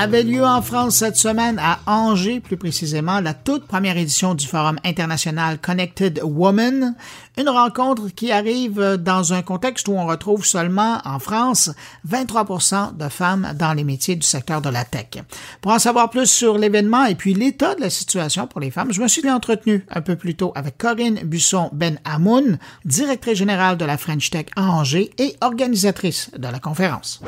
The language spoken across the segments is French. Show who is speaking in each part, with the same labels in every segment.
Speaker 1: avait lieu en France cette semaine à Angers, plus précisément, la toute première édition du Forum international Connected Woman, une rencontre qui arrive dans un contexte où on retrouve seulement en France 23 de femmes dans les métiers du secteur de la tech. Pour en savoir plus sur l'événement et puis l'état de la situation pour les femmes, je me suis entretenu un peu plus tôt avec Corinne Busson-Ben Hamoun, directrice générale de la French Tech à Angers et organisatrice de la conférence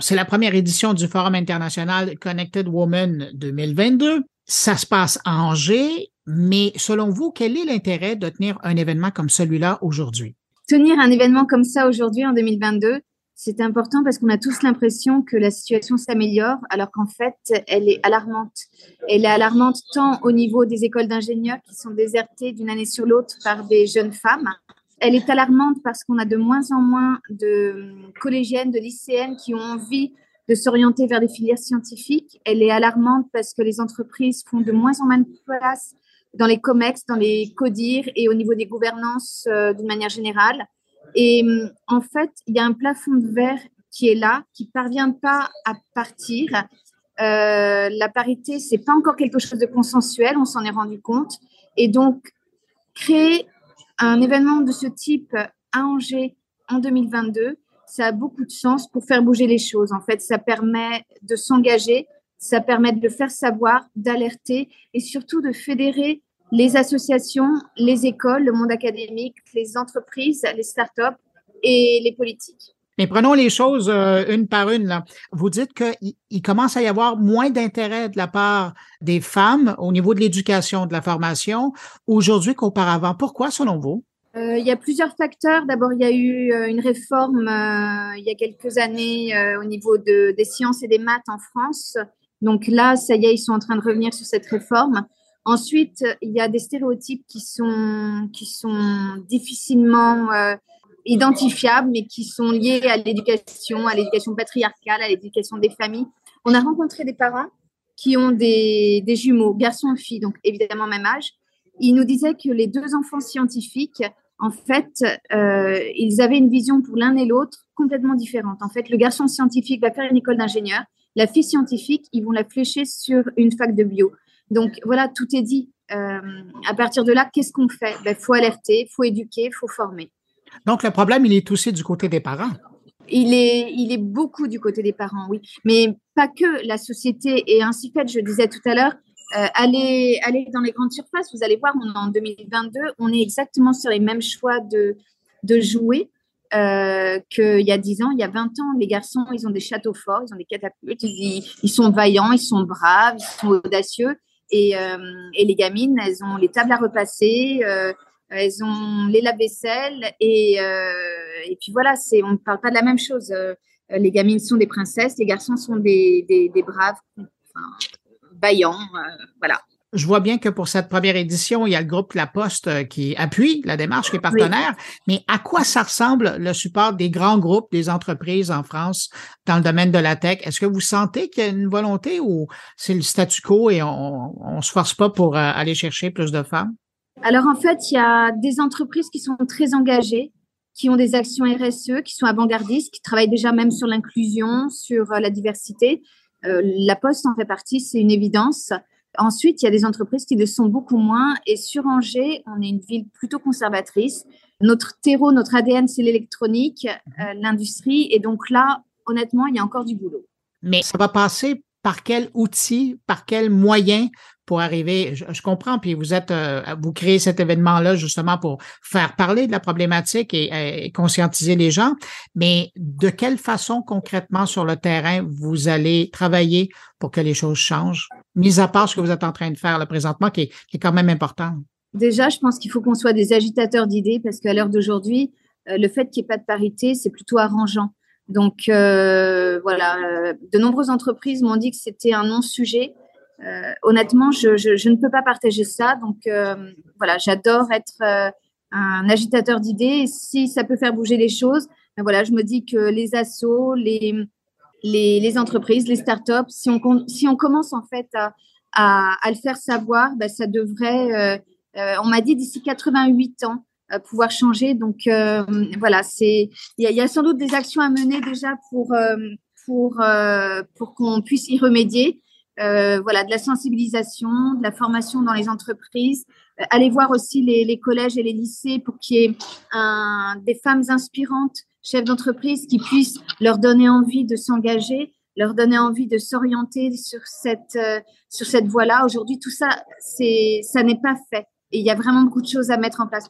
Speaker 1: c'est la première édition du Forum international Connected Women 2022. Ça se passe à Angers, mais selon vous, quel est l'intérêt de tenir un événement comme celui-là aujourd'hui?
Speaker 2: Tenir un événement comme ça aujourd'hui en 2022, c'est important parce qu'on a tous l'impression que la situation s'améliore, alors qu'en fait, elle est alarmante. Elle est alarmante tant au niveau des écoles d'ingénieurs qui sont désertées d'une année sur l'autre par des jeunes femmes, elle est alarmante parce qu'on a de moins en moins de collégiennes, de lycéennes qui ont envie de s'orienter vers des filières scientifiques. Elle est alarmante parce que les entreprises font de moins en moins de place dans les COMEX, dans les CODIR et au niveau des gouvernances euh, d'une manière générale. Et en fait, il y a un plafond de verre qui est là, qui parvient pas à partir. Euh, la parité, c'est pas encore quelque chose de consensuel, on s'en est rendu compte. Et donc, créer un événement de ce type à Angers en 2022, ça a beaucoup de sens pour faire bouger les choses. En fait, ça permet de s'engager, ça permet de le faire savoir, d'alerter et surtout de fédérer les associations, les écoles, le monde académique, les entreprises, les startups et les politiques.
Speaker 1: Mais prenons les choses euh, une par une. Vous dites qu'il commence à y avoir moins d'intérêt de la part des femmes au niveau de l'éducation, de la formation, aujourd'hui qu'auparavant. Pourquoi, selon vous?
Speaker 2: Euh, il y a plusieurs facteurs. D'abord, il y a eu euh, une réforme il y a quelques années au niveau de, des sciences et des maths en France. Donc là, ça y est, ils sont en train de revenir sur cette réforme. Ensuite, il y a des stéréotypes qui sont, qui sont difficilement identifiables, mais qui sont liés à l'éducation, à l'éducation patriarcale, à l'éducation des familles. On a rencontré des parents qui ont des, des jumeaux, garçons et filles, donc évidemment même âge. Ils nous disaient que les deux enfants scientifiques, en fait, euh, ils avaient une vision pour l'un et l'autre complètement différente. En fait, le garçon scientifique va faire une école d'ingénieur, la fille scientifique, ils vont la flécher sur une fac de bio. Donc voilà, tout est dit. Euh, à partir de là, qu'est-ce qu'on fait? Il ben, faut alerter, faut éduquer, faut former.
Speaker 1: Donc, le problème, il est aussi du côté des parents.
Speaker 2: Il est, il est beaucoup du côté des parents, oui. Mais pas que. La société est ainsi faite. Je disais tout à l'heure, euh, allez, allez dans les grandes surfaces, vous allez voir, on en 2022, on est exactement sur les mêmes choix de, de jouets euh, qu'il y a 10 ans, il y a 20 ans. Les garçons, ils ont des châteaux forts, ils ont des catapultes, ils, sont vaillants, ils sont braves, ils sont audacieux. Et, euh, et les gamines, elles ont les tables à repasser, elles ont les lave-vaisselle et, euh, et puis voilà, c'est, on ne parle pas de la même chose. Euh, les gamines sont des princesses, les garçons sont des, des, des braves, enfin, vaillants, euh, voilà.
Speaker 1: Je vois bien que pour cette première édition, il y a le groupe La Poste qui appuie la démarche, qui est partenaire. Mais à quoi ça ressemble le support des grands groupes, des entreprises en France dans le domaine de la tech? Est-ce que vous sentez qu'il y a une volonté ou c'est le statu quo et on ne se force pas pour aller chercher plus de femmes?
Speaker 2: Alors en fait, il y a des entreprises qui sont très engagées, qui ont des actions RSE, qui sont avant-gardistes, qui travaillent déjà même sur l'inclusion, sur euh, la diversité. Euh, la Poste en fait partie, c'est une évidence. Ensuite, il y a des entreprises qui le sont beaucoup moins. Et sur Angers, on est une ville plutôt conservatrice. Notre terreau, notre ADN, c'est l'électronique, euh, l'industrie. Et donc là, honnêtement, il y a encore du boulot.
Speaker 1: Mais ça va passer par quel outil, par quel moyen pour arriver, je, comprends, puis vous êtes, euh, vous créez cet événement-là justement pour faire parler de la problématique et, conscientiser les gens, mais de quelle façon concrètement sur le terrain vous allez travailler pour que les choses changent, mis à part ce que vous êtes en train de faire là, présentement, qui est, quand même important?
Speaker 2: Déjà, je pense qu'il faut qu'on soit des agitateurs d'idées parce qu'à l'heure d'aujourd'hui, euh, le fait qu'il n'y ait pas de parité, c'est plutôt arrangeant. Donc euh, voilà, de nombreuses entreprises m'ont dit que c'était un non-sujet. Euh, honnêtement, je, ne peux pas partager ça. Donc euh, voilà, j'adore être euh, un agitateur d'idées. Si ça peut faire bouger les choses, ben voilà, je me dis que les assos, les, les, entreprises, les startups, si on, si on commence en fait à, à, à le faire savoir, ben ça devrait, on m'a dit d'ici 88 ans, pouvoir changer. Donc voilà, c'est il y, y, a sans doute des actions à mener déjà pour pour, pour qu'on puisse y remédier. Voilà, de la sensibilisation, de la formation dans les entreprises. allez voir aussi les, les, collèges et les lycées pour qu'il y ait un, des femmes inspirantes, chefs d'entreprise, qui puissent leur donner envie de s'engager leur donner envie de s'orienter sur cette, euh, sur cette voie-là. Aujourd'hui, tout ça, c'est, ça n'est pas fait. Et il y a vraiment beaucoup de choses à mettre en place.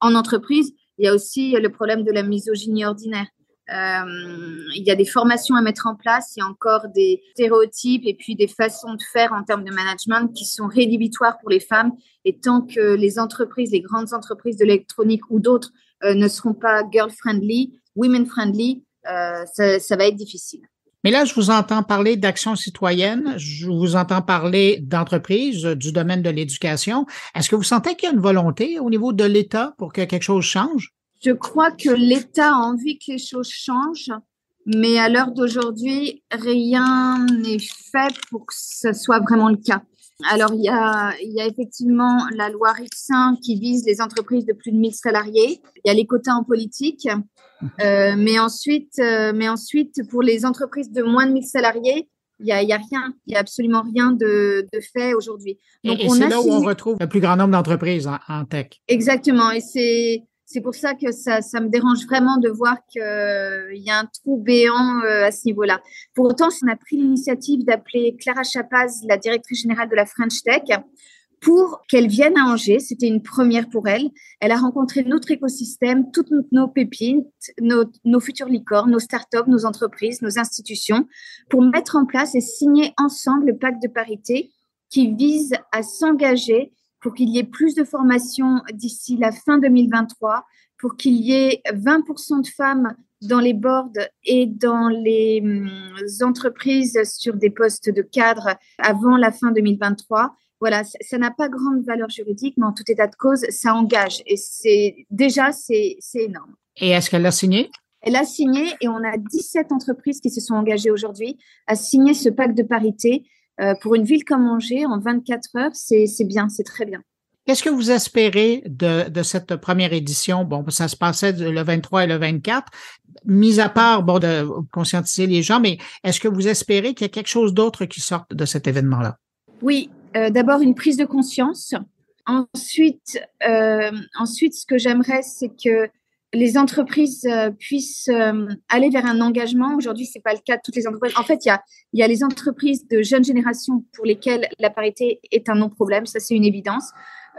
Speaker 2: En, entreprise, il y a aussi le problème de la misogynie ordinaire. Euh, il y a des formations à mettre en place, il y a encore des stéréotypes et puis des façons de faire en termes de management qui sont rédhibitoires pour les femmes. Et tant que les entreprises, les grandes entreprises de l'électronique ou d'autres euh, ne seront pas girl-friendly, women-friendly, ça, ça va être difficile.
Speaker 1: Mais là, je vous entends parler d'action citoyenne, je vous entends parler d'entreprise, du domaine de l'éducation. Est-ce que vous sentez qu'il y a une volonté au niveau de l'État pour que quelque chose change?
Speaker 2: Je crois que l'État a envie que les choses changent, mais à l'heure d'aujourd'hui, rien n'est fait pour que ce soit vraiment le cas. Alors, il y a, il y a effectivement la loi RIC5 qui vise les entreprises de plus de 1000 salariés. Il y a les quotas en politique. Euh, mais, ensuite, euh, mais ensuite, pour les entreprises de moins de 1000 salariés, il n'y a, y a, rien, il n'y a absolument rien de, de fait aujourd'hui.
Speaker 1: Et, c'est là où on retrouve le plus grand nombre d'entreprises en, en, tech.
Speaker 2: Exactement. Et c'est, c'est pour ça que ça, me dérange vraiment de voir qu'il euh, y a un trou béant euh, à ce niveau-là. Pour autant, on a pris l'initiative d'appeler Clara Chapaz, la directrice générale de la French Tech, pour qu'elle vienne à Angers. C'était une première pour elle. Elle a rencontré notre écosystème, toutes nos pépites, nos, nos futures licornes, nos startups, nos entreprises, nos institutions, pour mettre en place et signer ensemble le pacte de parité qui vise à s'engager pour qu'il y ait plus de formations d'ici la fin 2023, pour qu'il y ait 20% de femmes dans les boards et dans les hum, entreprises sur des postes de cadre avant la fin 2023. Voilà, ça n'a pas grande valeur juridique, mais en tout état de cause, ça engage. Et c'est déjà, c'est énorme.
Speaker 1: Et est-ce qu'elle a signé?
Speaker 2: Elle a signé et on a 17 entreprises qui se sont engagées aujourd'hui à signer ce pacte de parité euh, pour une ville comme Angers, en 24 heures, c'est bien, c'est très bien.
Speaker 1: Qu'est-ce que vous espérez de, de, cette première édition? Bon, ça se passait le 23 et le 24. Mis à part, bon, de conscientiser les gens, mais est-ce que vous espérez qu'il y a quelque chose d'autre qui sorte de cet événement-là?
Speaker 2: Oui, euh, d'abord une prise de conscience. Ensuite, euh, ensuite, ce que j'aimerais, c'est que les entreprises euh, puissent euh, aller vers un engagement. Aujourd'hui, c'est pas le cas de toutes les entreprises. En fait, il y a, y a les entreprises de jeune génération pour lesquelles la parité est un non-problème. Ça, c'est une évidence.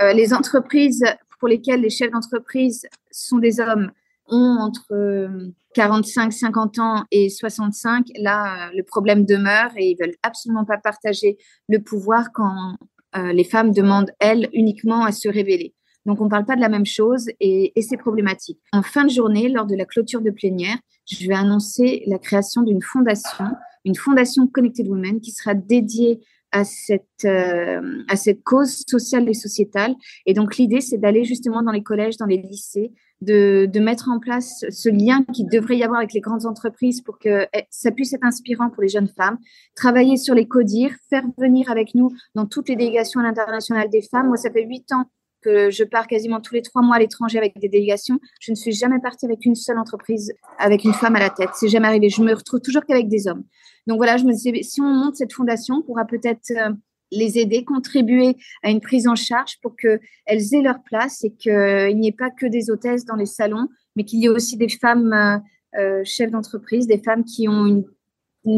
Speaker 2: Euh, les entreprises pour lesquelles les chefs d'entreprise sont des hommes ont entre 45, 50 ans et 65. Là, le problème demeure et ils veulent absolument pas partager le pouvoir quand les femmes demandent, elles, uniquement à se révéler. Donc, on ne parle pas de la même chose et, c'est problématique. En fin de journée, lors de la clôture de plénière, je vais annoncer la création d'une fondation, une fondation Connected Women qui sera dédiée à cette, euh, à cette cause sociale et sociétale. Et donc, l'idée, c'est d'aller justement dans les collèges, dans les lycées, de, de, mettre en place ce lien qui devrait y avoir avec les grandes entreprises pour que eh, ça puisse être inspirant pour les jeunes femmes, travailler sur les CODIR, faire venir avec nous dans toutes les délégations à l'international des femmes. Moi, ça fait huit ans que je pars quasiment tous les trois mois à l'étranger avec des délégations. Je ne suis jamais partie avec une seule entreprise, avec une femme à la tête. C'est jamais arrivé. Je me retrouve toujours qu'avec des hommes. Donc voilà, je me disais, si on monte cette fondation, on pourra peut-être euh, les aider, contribuer à une prise en charge pour qu'elles aient leur place et qu'il n'y ait pas que des hôtesses dans les salons, mais qu'il y ait aussi des femmes euh, euh, chefs d'entreprise, des femmes qui ont une,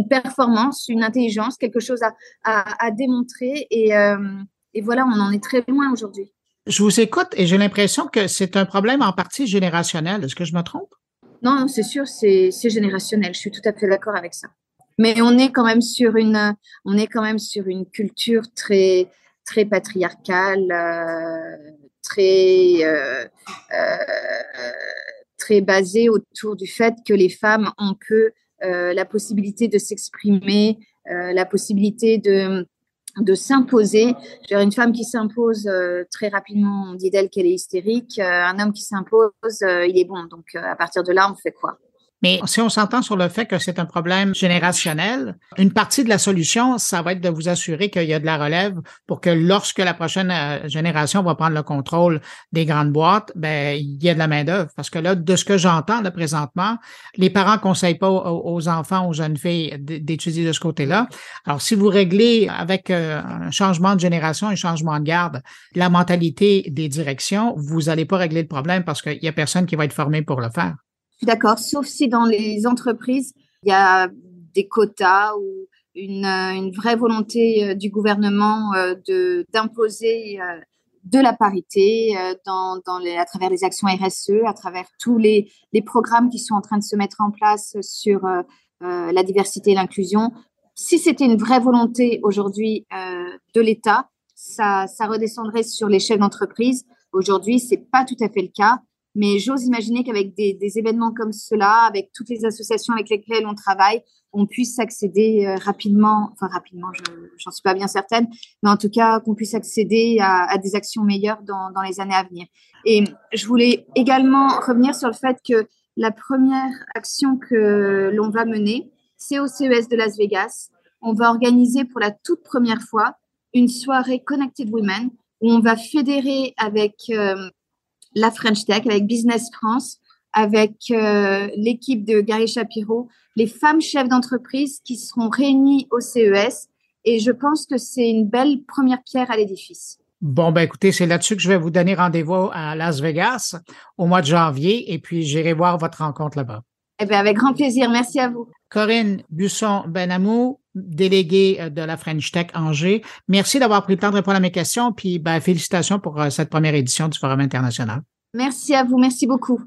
Speaker 2: performance, une intelligence, quelque chose à, démontrer. Et, et voilà, on en est très loin aujourd'hui.
Speaker 1: Je vous écoute et j'ai l'impression que c'est un problème en partie générationnel. Est-ce que je me trompe?
Speaker 2: Non, c'est sûr, c'est générationnel. Je suis tout à fait d'accord avec ça. Mais on est quand même sur une, on est quand même sur une culture très, très patriarcale, euh, très, euh, euh, très basée autour du fait que les femmes ont peu la possibilité de s'exprimer, la possibilité de de s'imposer. Une femme qui s'impose euh, très rapidement, on dit d'elle qu'elle est hystérique. Euh, un homme qui s'impose, euh, il est bon. Donc, à partir de là, on fait quoi?
Speaker 1: Mais si on s'entend sur le fait que c'est un problème générationnel, une partie de la solution, ça va être de vous assurer qu'il y a de la relève pour que lorsque la prochaine euh, génération va prendre le contrôle des grandes boîtes, ben il y a de la main d'œuvre. Parce que là, de ce que j'entends là présentement, les parents conseillent pas aux enfants, aux jeunes filles d'étudier de ce côté-là. Alors, si vous réglez avec euh, un changement de génération, un changement de garde, la mentalité des directions, vous n'allez pas régler le problème parce qu'il y a personne qui va être formé pour le faire.
Speaker 2: D'accord, sauf si dans les entreprises, il y a des quotas ou une, vraie volonté euh, du gouvernement euh, d'imposer euh, de la parité dans, à travers les actions RSE, à travers tous les, les programmes qui sont en train de se mettre en place sur la diversité et l'inclusion. Si c'était une vraie volonté aujourd'hui de l'État, ça, ça redescendrait sur les chefs d'entreprise. Aujourd'hui, c'est pas tout à fait le cas. Mais j'ose imaginer qu'avec des, événements comme cela, avec toutes les associations avec lesquelles on travaille, on puisse accéder euh, rapidement, enfin rapidement, je n'en suis pas bien certaine, mais en tout cas qu'on puisse accéder à, des actions meilleures dans, dans, les années à venir. Et je voulais également revenir sur le fait que la première action que l'on va mener, c'est au CES de Las Vegas. On va organiser pour la toute première fois une soirée Connected Women où on va fédérer avec euh, la French Tech, avec Business France, avec euh, l'équipe de Gary Shapiro, les femmes chefs d'entreprise qui seront réunies au CES. Et je pense que c'est une belle première pierre à l'édifice.
Speaker 1: Bon, ben écoutez, c'est là-dessus que je vais vous donner rendez-vous à Las Vegas au mois de janvier et puis j'irai voir votre rencontre là-bas.
Speaker 2: Eh bien, avec grand plaisir. Merci à vous.
Speaker 1: Corinne Busson-Benamou, déléguée euh, de la French Tech Angers. Merci d'avoir pris le temps de répondre à mes questions. Puis, ben, félicitations pour euh, cette première édition du Forum international.
Speaker 2: Merci à vous. Merci beaucoup.